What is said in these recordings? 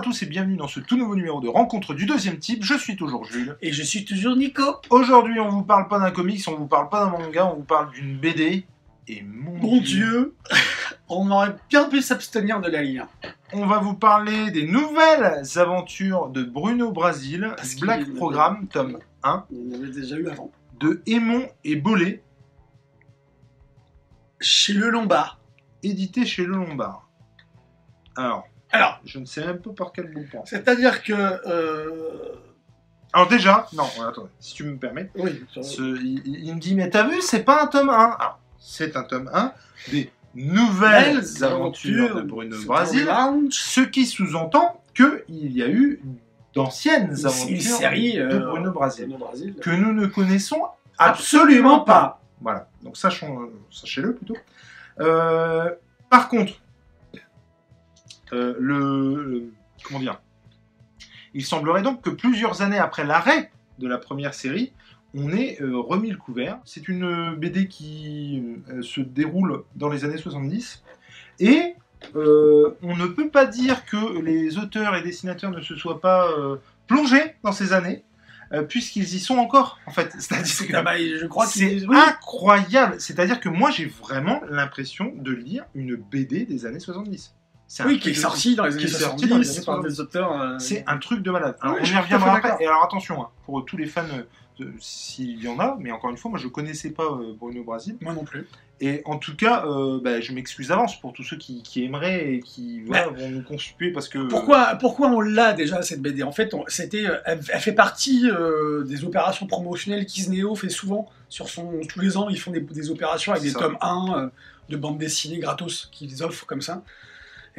À tous et bienvenue dans ce tout nouveau numéro de Rencontre du deuxième type. Je suis toujours Jules. Et je suis toujours Nico. Aujourd'hui, on vous parle pas d'un comics, on vous parle pas d'un manga, on vous parle d'une BD. Et mon, Mon Dieu, on aurait bien pu s'abstenir de la lire. on va vous parler des nouvelles aventures de Bruno Brasil, Parce Black Programme, tome 1, On en avait déjà eu avant. de Aimon et Bollet, Chez le Lombard. édité chez Le Lombard. Alors, Alors, je ne sais même pas par quel bout prendre. c'est-à-dire que. euh, Alors déjà, non, attends, si tu me permets, Oui, Ce- il, me dit, mais t'as vu, c'est pas un tome 1. Alors, c'est un tome 1 des nouvelles Belles aventures de Bruno Brasil, ce qui sous-entend qu'il y a eu d'anciennes aventures une série de euh, Bruno Brasil, Bruno Brasil. que nous ne connaissons Absolument pas. Voilà, donc sachons, euh, sachez-le plutôt. Euh, par contre, euh, le, Comment dire? Il semblerait donc que plusieurs années après l'arrêt de la première série, on ait euh, remis le couvert. C'est une euh, BD qui euh, se déroule dans les années 70 et euh, on ne peut pas dire que les auteurs et dessinateurs ne se soient pas plongés dans ces années, puisqu'ils y sont encore, en fait. C'est-à-dire que je crois c'est oui. incroyable. C'est-à-dire que moi, j'ai vraiment l'impression de lire une BD des années 70. Oui, qui est sorti dans les années est sorti dans les années 70 par 70. des auteurs. euh, C'est un truc de malade. Alors, on y reviendra après. Et alors attention, hein, pour tous les fans, euh, s'il y en a, mais encore une fois, moi, je connaissais pas euh, Bruno Brasil. Moi non plus. Et en tout cas, euh, bah, je m'excuse d'avance pour tous ceux qui, qui aimeraient et qui voilà, vont nous consulter parce que. Pourquoi, pourquoi on l'a déjà cette BD En fait, on- c'était, elle, elle fait partie euh, des opérations promotionnelles qu'Isneo fait souvent sur son. Tous les ans, ils font des, des opérations avec des tomes 1 euh, de bande dessinée gratos qu'ils offrent comme ça.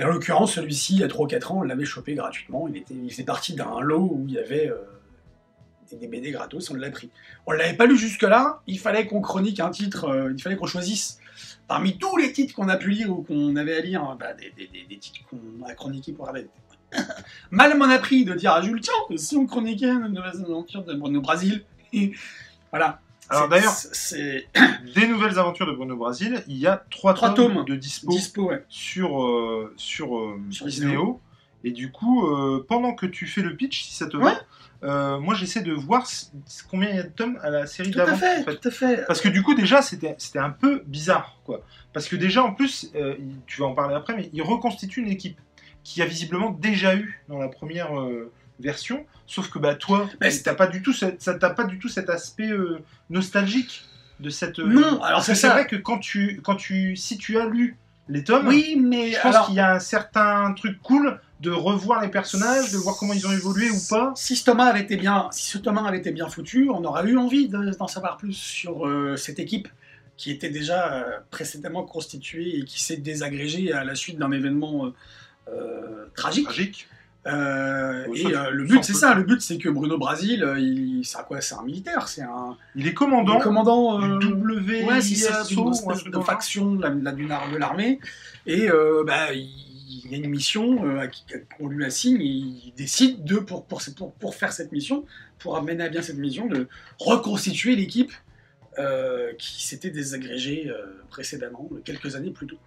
Et en l'occurrence, celui-ci, il y a 3 ou 4 ans, on l'avait chopé gratuitement. Il, faisait partie d'un lot où il y avait euh, des, BD gratos, on l'a pris. On l'avait pas lu jusque-là, il fallait qu'on chronique un titre, euh, il fallait qu'on choisisse parmi tous les titres qu'on a pu lire ou qu'on avait à lire, bah, des, titres qu'on a chroniqués pour regarder. Mal m'en a pris de dire à Jules, tiens, si on chroniquait une nouvelle aventure de Bruno Brasil. Voilà. Alors d'ailleurs, c'est des nouvelles aventures de Bruno Brasil, il y a trois, Trois tomes, tomes. de dispo dispo, ouais. sur, euh, sur, euh, Sur Isneo. Et du coup, euh, pendant que tu fais le pitch, si ça te Ouais. va, euh, moi j'essaie de voir combien il y a de tomes à la série Tout à d'avant. fait, en fait. tout à fait. Parce que du coup, déjà, c'était un peu bizarre. quoi. Parce que déjà, en plus, tu vas en parler après, mais il reconstitue une équipe qui a visiblement déjà eu dans la première euh, version. Sauf que bah, toi, t'as pas du tout ça t'a pas du tout cet aspect euh, nostalgique de cette. euh, Non, alors c'est vrai que quand tu, quand tu, si tu as lu les tomes, Oui, mais je pense alors, qu'il y a un certain truc cool de revoir les personnages, de voir comment ils ont évolué ou pas. si ce Thomas avait été bien, si ce Thomas avait été bien foutu, on aurait eu envie de- d'en savoir plus sur euh, cette équipe qui était déjà euh, précédemment constituée et qui s'est désagrégée à la suite d'un événement euh, tragique. Tragique. Euh, et euh, le but, c'est ça. le but, c'est que Bruno Brasil, euh, il, c'est un quoi C'est un militaire. C'est un Il est commandant, commandant. du W Ouais, c'est ça, ISO, d'une ou un espèce truc de dans le genre. faction de la- l'armée. Et bah, il y a une mission qu'on lui assigne et il décide de, pour, pour, pour, pour faire cette mission, pour amener à bien cette mission, de reconstituer l'équipe qui s'était désagrégée précédemment, quelques années plus tôt.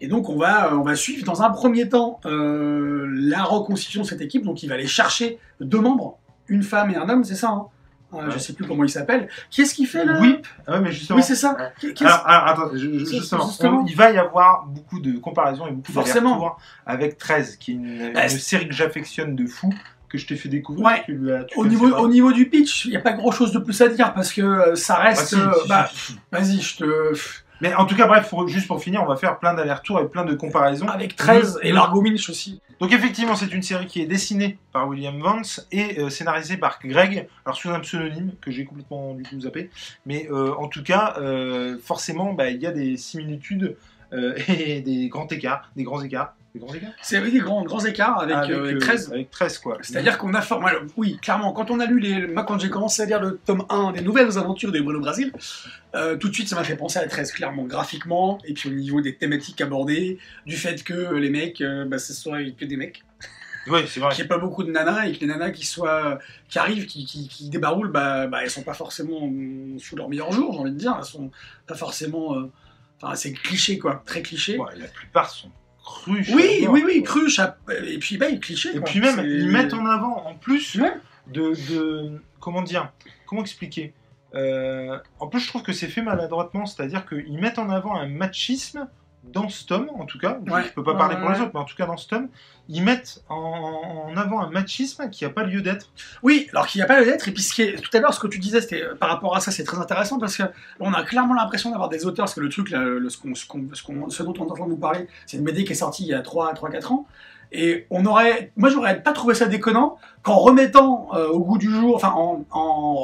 Et donc on va, on va suivre dans un premier temps euh, la reconstitution de cette équipe. Donc il va aller chercher deux membres, une femme et un homme, c'est ça hein? Euh, Je sais plus comment il s'appelle. Qu'est-ce qu'il fait là? Whip. Ah ouais, mais justement. Oui, c'est ça. Alors, alors, attends, je- je- C'est- justement, justement. on- il va y avoir beaucoup de comparaisons et beaucoup de Forcément. retours avec 13, qui est une, Bah, une série que j'affectionne de fou, que je t'ai fait découvrir. Ouais. Tu l'as- tu au, niveau, pas. au niveau du pitch, il n'y a pas grand chose de plus à dire parce que euh, ça Ah, reste. si, euh, si, bah. Vas-y, je te. Mais en tout cas, bref, pour- juste pour finir, on va faire plein d'allers-retours et plein de comparaisons. Avec 13 Le- et Largo Minch aussi. Donc effectivement, c'est une série qui est dessinée par William Vance et euh, scénarisée par Greg, alors sous un pseudonyme que j'ai complètement du coup zappé. Mais euh, en tout cas, euh, forcément, bah, il y a des similitudes et des grands écarts, des grands écarts, des grands écarts? C'est des grands, grands écarts avec, euh, avec euh, 13. Avec 13 quoi. C'est-à-dire qu'on a for- voilà, oui, clairement, quand on a lu les. Moi, quand j'ai commencé à lire le tome 1 des nouvelles aventures des Bruno Brasil, euh, tout de suite, ça m'a fait penser à 13, clairement, graphiquement, et puis au niveau des thématiques abordées, du fait que euh, les mecs, euh, bah, ce soit que des mecs, Oui, c'est vrai. qu'il n'y ait pas beaucoup de nanas, et que les nanas qui, soient, qui arrivent, qui, qui, qui débaroulent, bah, bah, elles sont pas forcément euh, sous leur meilleur jour, j'ai envie de dire, elles sont pas forcément. euh, Enfin, c'est cliché, quoi, très cliché. Ouais, la plupart sont cru. Oui, oui, oui, cru, et puis bah, cliché. Et quoi. puis même, ils mettent en avant, en plus, Ouais. de, de- Comment dire Comment expliquer Euh, En plus, je trouve que c'est fait maladroitement, c'est-à-dire qu'ils mettent en avant un machisme dans ce tome, en tout cas. Ouais. Je peux pas parler ouais, pour les autres, mais en tout cas, dans ce tome, ils mettent en, en avant un machisme qui n'a pas lieu d'être. Oui, alors qu'il n'y a pas le lettre, et puis ce qui est- tout à l'heure, ce que tu disais, c'était par rapport à ça, c'est très intéressant parce que on a clairement l'impression d'avoir des auteurs, parce que le truc, là, le- ce, qu'on- ce qu'on- ce qu'on- ce dont on est en train de nous parler, c'est une BD qui est sortie il y a 3-4 ans, et on aurait, moi j'aurais pas trouvé ça déconnant qu'en remettant euh, au goût du jour, enfin en, en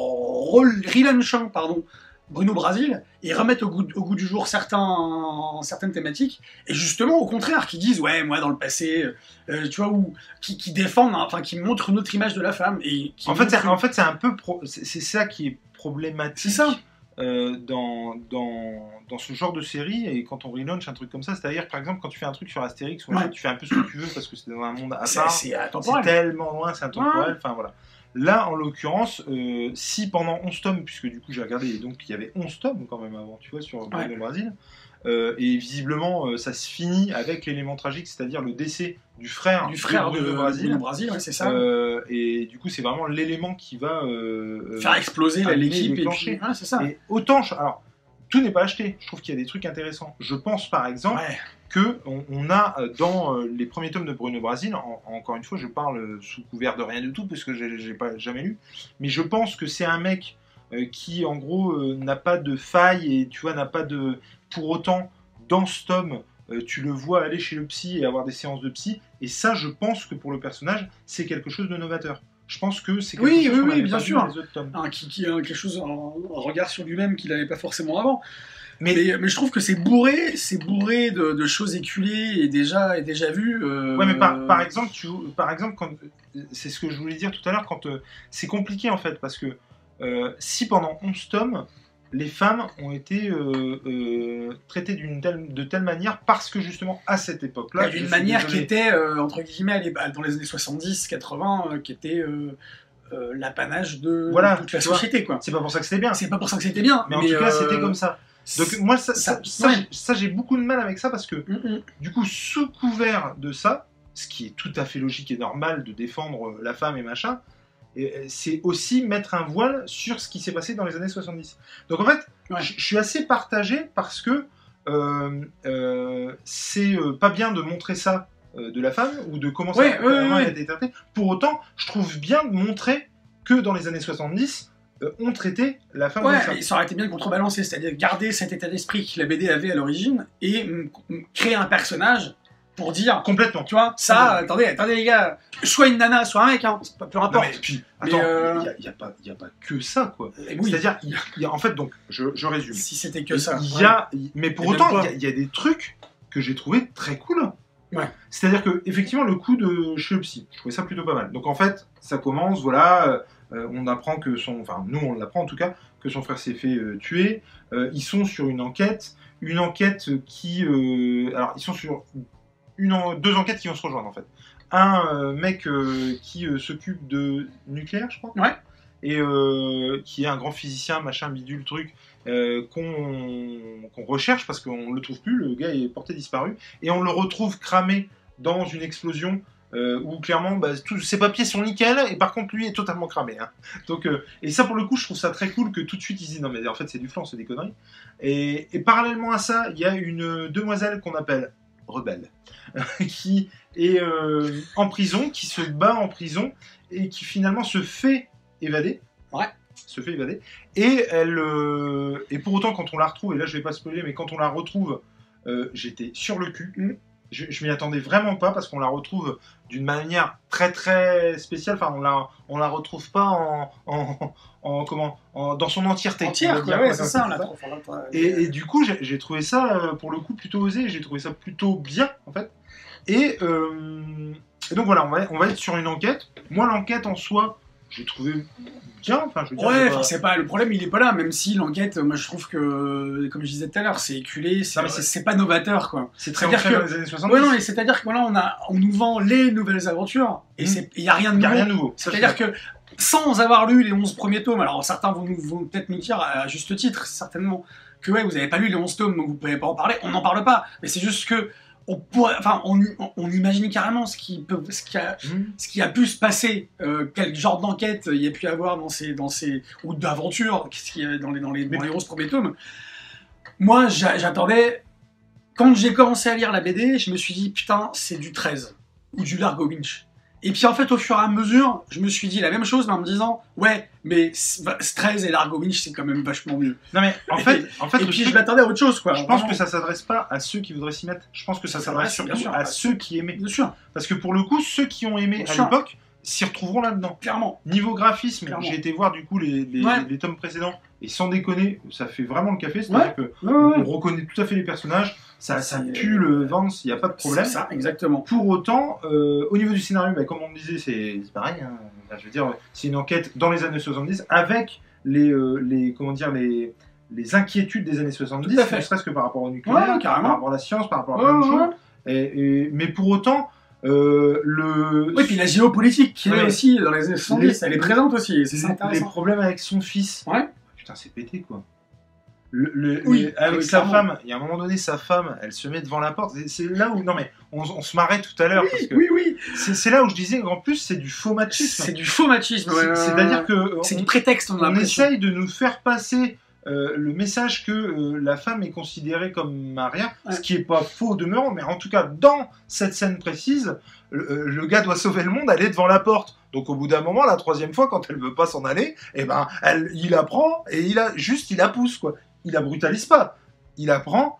pardon, Bruno Brasil, ils remettent au goût, au goût du jour certains, certaines thématiques, et justement au contraire, qui disent, ouais, moi dans le passé, euh, tu vois, ou qui, qui défendent, hein, enfin qui montrent une autre image de la femme, et En fait, c'est, en fait, c'est un peu. pro- C'est, ça qui est problématique. C'est ça. euh, dans, dans, dans ce genre de série et quand on relaunch un truc comme ça, c'est-à-dire par exemple quand tu fais un truc sur Astérix, Ouais. tu fais un peu ce que tu veux parce que c'est dans un monde à part, c'est tellement loin, c'est intemporel, enfin voilà. Là, en l'occurrence, euh, si pendant 11 tomes, puisque du coup j'ai regardé, et donc il y avait 11 tomes quand même avant, tu vois, sur Ouais. Brasil, euh, et visiblement euh, ça se finit avec l'élément tragique, c'est-à-dire le décès du frère, Du frère de. Bruno Brasil, ouais, c'est ça. Et du coup, c'est vraiment l'élément qui va Faire exploser l'équipe, et puis, ouais, c'est ça. Et autant, alors, tout n'est pas acheté. Je trouve qu'il y a des trucs intéressants. Je pense par exemple Ouais. que on, on a euh, dans euh, les premiers tomes de Bruno Brasil, en- encore une fois, je parle euh, sous couvert de rien du tout parce que j'ai pas jamais lu, mais je pense que c'est un mec qui, en gros, n'a pas de faille et tu vois n'a pas de pour autant dans ce tome. tu le vois aller chez le psy et avoir des séances de psy, et ça, je pense que pour le personnage, c'est quelque chose de novateur. Je pense que c'est quelque Oui, chose oui, oui, bien sûr. dans les autres tomes. Hein, qui, qui a quelque chose, un, un regard sur lui-même qu'il n'avait pas forcément avant. Mais- Mais, mais, je trouve que c'est bourré, c'est bourré de, de choses éculées et déjà, et déjà vues. euh, Ouais, mais par, par exemple, tu, par exemple, quand c'est ce que je voulais dire tout à l'heure, quand euh, c'est compliqué en fait, parce que euh, si pendant 11 tomes, les femmes ont été euh, euh, traitées telle, de telle manière parce que justement à cette époque-là, d'une manière qui était, euh, entre guillemets, l'é- dans les années 70-80, euh, qui était euh, l'apanage de, Voilà, de toute la société. quoi. c'est pas pour ça que c'était bien. C'est pas pour ça que c'était bien. Mais en tout cas, c'était comme ça. Donc moi, ça, ça, ça- ça, ouais. j'ai- ça, j'ai beaucoup de mal avec ça parce que Mm, mm. du coup, sous couvert de ça, ce qui est tout à fait logique et normal de défendre la femme et machin, c'est aussi mettre un voile sur ce qui s'est passé dans les années 70. Donc en fait, Ouais. je suis assez partagé parce que euh, euh, c'est euh, pas bien de montrer ça euh, de la femme ou de comment ça Ouais, comment ouais, été traitée. Pour autant, je trouve bien de montrer que dans les années 70, euh, on traitait la femme Ouais, comme ça. ça aurait été bien contrebalancé, c'est-à-dire garder cet état d'esprit que la BD avait à l'origine et créer un personnage pour dire, Complètement. tu vois, ça, attendez, attendez les gars, soit une nana, soit un mec, hein, pas peu Non, importe. mais puis, attends, il euh, n'y a, il y a pas- il y a pas que ça, quoi. Oui, C'est-à-dire, y a- en fait, donc, je, je résume. si c'était que ça. Y a, mais pour Et autant, il y, a- il y a des trucs que j'ai trouvé très cool. Ouais. C'est-à-dire que, effectivement, le coup de chez le psy, je trouvais ça plutôt pas mal. Donc, en fait, ça commence, voilà, euh, on apprend que son, enfin, nous, on l'apprend en tout cas, que son frère s'est fait euh, tuer. Euh, ils sont sur une enquête, une enquête qui, euh, alors, ils sont sur une, en- deux enquêtes qui vont se rejoindre en fait. Un euh, mec euh, qui euh, s'occupe de nucléaire, je crois. Ouais. Et qui est un grand physicien, machin, bidule, truc, euh, qu'on recherche parce qu'on le trouve plus, le gars est porté disparu. Et on le retrouve cramé dans une explosion euh, où clairement bah, tous ses papiers sont nickel et par contre lui est totalement cramé. hein. Donc, euh, et ça pour le coup, je trouve ça très cool que tout de suite ils se disent non mais en fait c'est du flan, c'est des conneries. Et, et parallèlement à ça, il y a une demoiselle qu'on appelle rebelle qui est euh, en prison, qui se bat en prison et qui finalement se fait évader. Ouais. Se fait évader. Et elle, euh, et pour autant quand on la retrouve, et là je vais pas spoiler, mais quand on la retrouve, euh, j'étais sur le cul. Mm. Je, je m'y attendais vraiment pas parce qu'on la retrouve d'une manière très très spéciale. Enfin, on la, on la retrouve pas en, en, en- comment, en- dans son entièreté. Entière, quoi, dire, ouais, quoi, c'est ça, on la trouve. on la- et, et du coup, j'ai j'ai trouvé ça, euh, pour le coup, plutôt osé. J'ai trouvé ça plutôt bien, en fait. Et, euh, et donc voilà, on va, on va être sur une enquête. Moi, l'enquête en soi, j'ai trouvé bien. Enfin, je veux dire, Ouais, pas- c'est pas le problème, il est pas là. Même si l'enquête, moi je trouve que, comme je disais tout à l'heure, c'est éculé, c'est c'est- c'est pas novateur, quoi. c'est très ancré que- les années 70. Ouais, non, et c'est-à-dire que voilà, on a, on nous vend les nouvelles aventures et Mm. c'est, il y a rien de n'y a nouveau. rien de nouveau. Ça, je C'est-à-dire suis que sans avoir lu les 11 premiers tomes, alors certains vont, vont peut-être nous dire à juste titre, certainement, que ouais, vous avez pas lu les 11 tomes, donc vous pouvez pas en parler. On n'en parle pas, mais c'est juste que on pourrait, enfin, on, on- on imagine carrément ce qui peut, ce qui a, Hmm. ce qui a pu se passer, euh, quel genre d'enquête il y a pu avoir dans ces, dans ces ou d'aventure, dans les, dans les, dans les 11 premiers tomes. Moi, j'a- j'attendais. Quand j'ai commencé à lire la BD, je me suis dit putain, c'est du 13 ou du Largo Winch. Et puis en fait, au fur et à mesure, je me suis dit la même chose, mais en me disant ouais, mais 13 et Largo Winch, c'est quand même vachement mieux. Non mais en fait, en fait, Et puis je m'attendais à autre chose, quoi. je pense que ça s'adresse pas à ceux qui voudraient s'y mettre. Je pense que ça s'adresse surtout sûr, à ceux qui aimaient. Bien sûr, Parce que pour le coup, ceux qui ont aimé à l'époque s'y retrouveront là-dedans. clairement. Niveau graphisme, j'ai été voir du coup les, les, Ouais. les tomes précédents et sans déconner, ça fait vraiment le café. C'est-à-dire que Ouais, ouais, on reconnaît tout à fait les personnages, ça, ça pue le Vance, il n'y a pas de problème. Ça, exactement. Pour autant, euh, au niveau du scénario, bah, comme on le disait, c'est pareil. hein. Je veux dire, c'est une enquête dans les années 70 avec les, euh, les comment dire, les, les inquiétudes des années 70, Tout à fait. ne serait-ce que par rapport au nucléaire, par rapport à la science, par rapport à plein de choses. Et, et- mais pour autant, euh, le, Oui, puis la géopolitique qui est Ouais. aussi dans les années 70, Les- elle est présente aussi, c'est les, les problèmes avec son fils. Ouais. Putain, c'est pété quoi. Le, le- Oui, les- ah avec oui, sa femme, il y a un moment donné, sa femme, elle se met devant la porte. C'est- là où, non mais, on, on se marrait tout à l'heure parce que Oui, oui, c'est là où je disais en plus c'est du faux machisme. c'est du faux machisme. C'est-à-dire que c'est du prétexte, on a on l'impression. essaye de nous faire passer euh, le message que euh, la femme est considérée comme un rien, Ouais. ce qui est pas faux au demeurant, mais en tout cas dans cette scène précise, le, euh, le gars doit sauver le monde, elle est devant la porte. Donc au bout d'un moment, la troisième fois, quand elle veut pas s'en aller, eh ben, elle, il la prend et il a juste, il la pousse quoi. Il la brutalise pas, il la prend,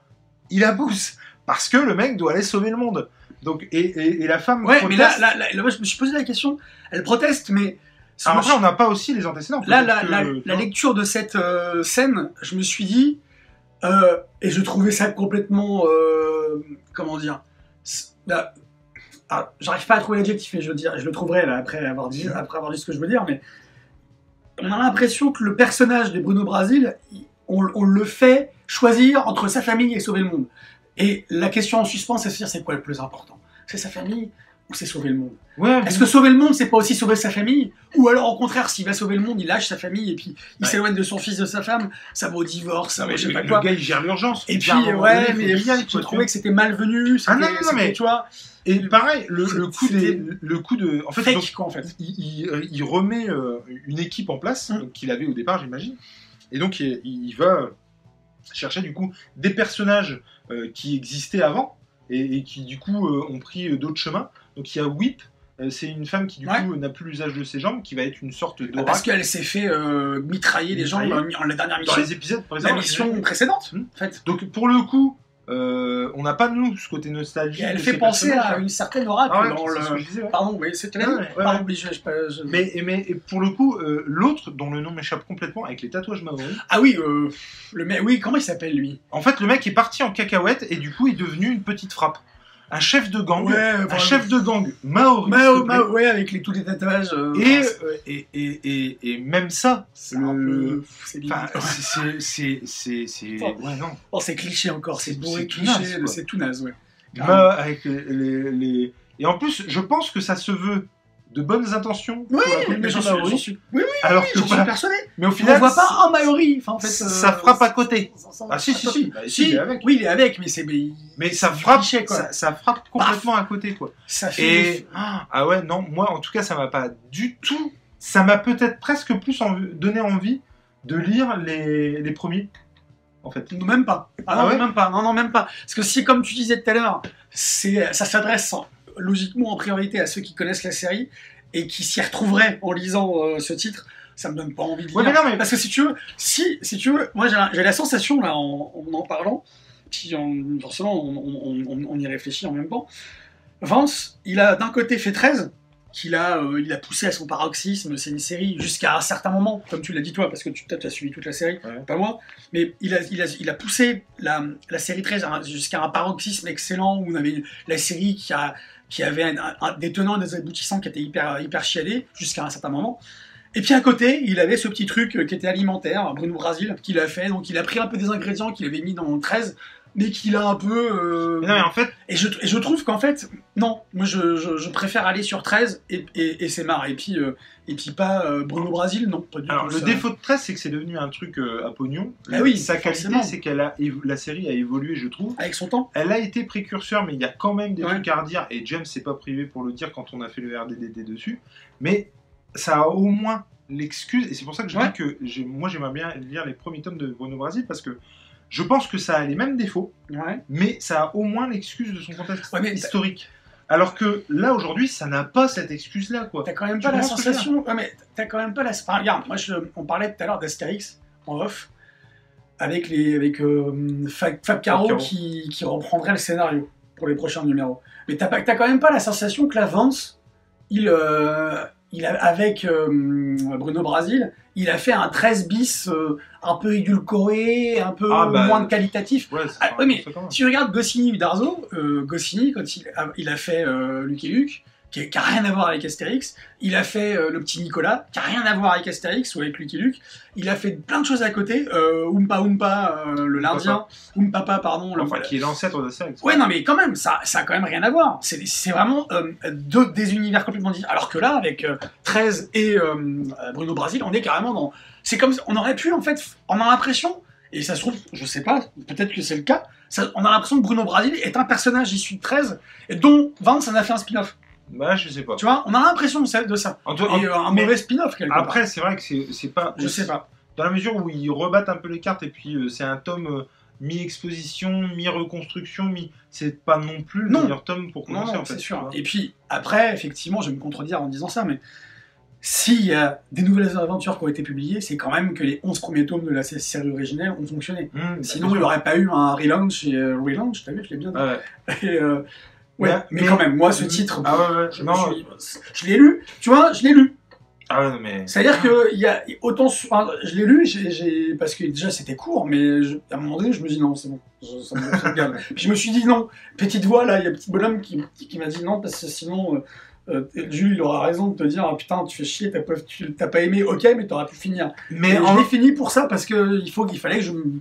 il la pousse parce que le mec doit aller sauver le monde. Donc et, et, et la femme. Ouais, mais là, là, là, là, moi, je me suis posé la question. Elle proteste, mais. Après, on n'a pas aussi les antécédents. Là, la, que, la- tu la vois. lecture de cette euh, scène, je me suis dit, euh, et je trouvais ça complètement, euh, comment dire, c'est- là, ah, j'arrive pas à trouver l'adjectif, mais je, veux dire, je le trouverai là, après, avoir dit, après avoir dit ce que je veux dire, mais on a l'impression que le personnage de Bruno Brasil, il- on, on le fait choisir entre sa famille et sauver le monde. Et la question en suspens, c'est de se dire c'est quoi le plus important? C'est sa famille? Ou c'est sauver le monde Ouais, est-ce que sauver le monde, c'est pas aussi sauver sa famille Ou alors, au contraire, s'il va sauver le monde, il lâche sa famille et puis il Ouais. s'éloigne de son fils, de sa femme, ça va au divorce, ça Non, va je sais le, pas le quoi. gars, il gère l'urgence. Et puis, ouais, donné, mais je trouvais que c'était malvenu. Ah non, c'était- non, non, c'était, mais- Tu vois. Et pareil, le, le coup des, le coup de, en fait, fake, donc, quoi, en fait. il, il- il remet euh, une équipe en place Mm. qu'il avait au départ, j'imagine. Et donc, il, il va chercher du coup des personnages euh, qui existaient avant et, et qui du coup euh, ont pris euh, d'autres chemins. Donc, il y a Whip. euh, C'est une femme qui du Ouais. coup n'a plus l'usage de ses jambes, qui va être une sorte Ah, d'oracle Parce qu'elle s'est fait euh, mitrailler les gens Mitrailler. dans la- dernière dans mission. les épisodes La mission précédente, Hmm. en fait. Donc pour le coup, euh, on n'a pas de nous ce côté nostalgie. Et elle de fait penser à une certaine oracle Ah ouais, dans c'est ce que le. je disais, ouais. Pardon, oui, ouais, ouais, Pardon, mais je- je- je- Mais, mais et pour le coup, euh, l'autre dont le nom m'échappe complètement avec les tatouages maoris, Ah oui, le mec, oui, comment il s'appelle lui? En fait le mec est parti en cacahuète et du coup est devenu une petite frappe. Un chef de gang, un chef de gang maori. Mao, ouais, avec les, tous les tatouages. euh, Et, et, et, et, même ça, c'est le-. C'est ouais non. Oh, c'est cliché encore, c'est bourré c'est de tout clichés, naze, quoi. c'est tout naze, ouais. Ma- avec les, les, les- et en plus je pense que ça se veut de bonnes intentions pour Oui, la mais population j'en suis, maori, j'en suis, oui, oui, alors oui, que j'en suis voilà. persuadé. mais au On final ne voit pas ça- un Maori, enfin, en fait. ça euh, frappe à côté. ça- ça- Ah si si si, Bah, si, Si, il est avec. oui, il est avec, mais c'est. mais ça frappe, cliché, quoi. ça, ça frappe complètement à côté quoi. Ça fait. Et ah ouais non, moi en tout cas ça m'a pas du tout, ça m'a peut-être prestre plus envie- donné envie de lire les, les premiers en fait. Même pas. Ah, Ah non, ouais même pas. Non, non, même pas. Parce que si, comme tu disais tout à l'heure, c'est, ça s'adresse logiquement en priorité à ceux qui connaissent la série et qui s'y retrouveraient en lisant euh, ce titre, ça me donne pas envie de Ouais, lire. mais non, mais- Parce que si tu veux, si, si tu veux, moi j'ai la, sensation là en en, en parlant, puis en, forcément on, on- on- on y réfléchit en même temps. Vance, il a d'un côté fait 13, qu'il a, euh, il a poussé à son paroxysme. C'est une série jusqu'à un certain moment, comme tu l'as dit toi, parce que tu as suivi toute la série, Ouais. pas moi. Mais il a, il a, il a poussé la, la série 13 à un- jusqu'à un paroxysme excellent où on avait la série qui, a, qui avait des tenants et des aboutissants qui étaient hyper, hyper chialés jusqu'à un certain moment. Et puis à côté, il avait ce petit truc euh, qui était alimentaire, Bruno Brasil, qu'il a fait. Donc il a pris un peu des ingrédients qu'il avait mis dans le 13 mais qu'il a un peu. euh, Mais non, mais en fait, et, je, et je trouve qu'en fait, non, moi je, je, je préfère aller sur 13 et, et, et c'est marre. Et puis, euh, et puis pas euh, Bruno Brasil, non, pas du alors tout. le ça. défaut de 13, c'est que c'est devenu un truc à pognon. Ah oui, Sa qualité, c'est qu'elle a la série a évolué, je trouve. Avec son temps Elle a été précurseur, mais il y a quand même des Ouais. trucs à redire, et James s'est pas privé pour le dire quand on a fait le RDDD dessus, mais ça a au moins l'excuse, et c'est pour ça que je Ouais. dis que moi j'aimerais bien lire les premiers tomes de Bruno Brasil, parce que je pense que ça a les mêmes défauts, Ouais. mais ça a au moins l'excuse de son contexte Ouais, historique. Alors que là, aujourd'hui, ça n'a pas cette excuse-là, quoi. T'as quand même Tu pas la sensation. Ouais, mais t'as quand même pas la. Enfin, regarde, moi, je, on parlait tout à l'heure d'Astérix en off avec les avec euh, Fab, Fab Caro Caro. qui, qui reprendrait le scénario pour les prochains numéros. Mais t'as pas quand même pas la sensation que la Vance, il euh, il a, avec euh, Bruno Brasil, il a fait un 13 bis euh, un peu édulcoré, un peu Ah, bah, moins qualitatif. Ouais, Ah, mais. Si tu regardes Goscinny ou Darzo, euh, Goscinny, quand il a, il a fait euh, Lucky Luke, qui n'a rien à voir avec Astérix, il a fait euh, le petit Nicolas, qui n'a rien à voir avec Astérix ou avec Lucky Luke, il a fait plein de choses à côté, euh, Oompa Oompa, euh, le lindien, Oompapa, pardon, le, Enfin, qui est l'ancêtre d'Astérix. Ouais, non, mais quand même, ça, ça a quand même rien à voir. C'est vraiment euh, deux, des univers complètement différents. Alors que là, avec euh, 13 et Bruno Brasil, on est carrément dans. C'est comme. On aurait pu, en fait, on a l'impression, et ça se trouve, je sais pas, peut-être que c'est le cas, ça- on a l'impression que Bruno Brasil est un personnage issu de 13, et dont Vance en a fait un spin-off. Bah, je sais pas. Tu vois, on a l'impression de ça. En tout- Et en- euh, un mauvais spin-off, quelque part. Après, c'est vrai que c'est pas. Je sais pas. Dans la mesure où ils rebattent un peu les cartes et puis euh, c'est un tome euh, mi-exposition, mi-reconstruction, mi. C'est pas non plus le Non. meilleur tome pour Non, commencer non, en fait. sûr. Et puis, après, effectivement, je vais me contredire en disant ça, mais s'il y a des nouvelles aventures qui ont été publiées, c'est quand même que les 11 premiers tomes de la sé- série originelle ont fonctionné. Mmh, Sinon, bien il n'y aurait pas eu un relaunch et euh, relaunch, t'as vu, je l'ai bien dit. Ouais. Et, euh, ouais, Mais- mais, mais- quand même, moi, ce titre, Ah ouais, ouais. je, non, je l'ai lu, tu vois, je l'ai lu. Ah mais. C'est-à-dire que il y a autant, enfin, je l'ai lu, j'ai, parce que déjà c'était court, mais je- à un moment donné, je me dis non, c'est bon, je- ça me, ça me gave. Puis je me suis dit non, petite voix là, il y a un petit bonhomme qui, qui m'a dit non parce que sinon. euh, euh, Jules, il aura raison de te dire ah, putain, tu fais chier, t'as pas, t'as pas aimé, ok, mais t'aurais pu finir. Mais Et en, je l'ai fini pour ça parce que il faut qu'il fallait que je me-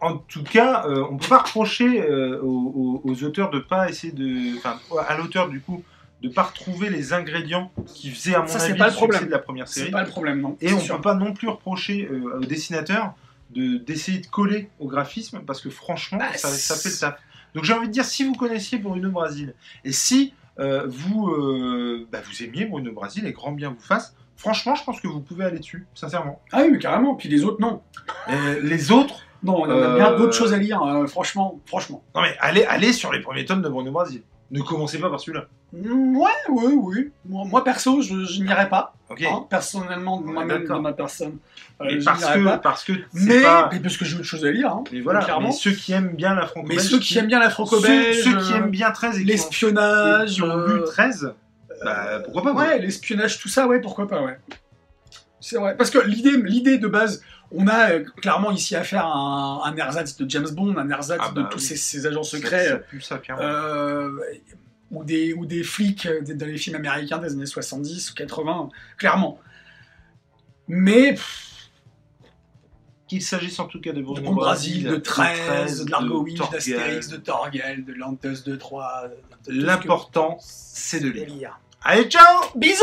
en tout cas, euh, on peut pas reprocher euh, aux, auteurs de pas essayer de. Enfin, à l'auteur du coup, de pas retrouver les ingrédients qui faisaient à mon Ça, c'est avis pas le le problème. succès de la première C'est série. pas le problème, non. Et c'est on sûr. peut pas non plus reprocher euh, aux dessinateurs de d'essayer de coller au graphisme parce que franchement, Bah, ça, ça c'est- fait le taf. Donc j'ai envie de dire, si vous connaissiez Bruno Brasil et si vous bah, vous aimiez Bruno Brasil et grand bien vous fasse, franchement, je pense que vous pouvez aller dessus, sincèrement. Ah oui, mais carrément. Puis les autres, non. Les autres, Non, en a Euh, bien d'autres choses à lire, euh, franchement. Franchement. non mais allez, allez sur les premiers tomes de Bruno Brasil. Ne commencez pas par celui-là. Mm, Ouais, oui, oui. Moi, moi, perso, je, je n'irai pas. Ok. hein, personnellement, Ouais, moi-même, de ma personne. euh, Mais parce que pas. parce que Mais, pas. mais parce que j'ai autre chose à lire, hein, Mais voilà. clairement. Mais ceux qui aiment bien la franco Mais ceux qui aiment bien la franco-belge, ceux, ceux qui euh, aiment bien 13 et l'espionnage, qui ont lu euh, 13, bah, pourquoi pas quoi. ouais, l'espionnage, tout ça, ouais, pourquoi pas, ouais. C'est vrai. Parce que l'idée, l'idée de base, on a euh, clairement ici affaire à un, un ersatz de James Bond, un ersatz Ah de bah tous ces, ces agents secrets. ça euh, ou des, ou des flics euh, dans les films américains des années 70 ou 80, clairement. Mais Qu'il s'agisse en tout cas de de Bruno Bruno Brasil, de 13, de Largo Torgal, d'Astérix, de Torgal, de Lantos 2-3. L'important, c'est de lire. Allez, ciao Bisous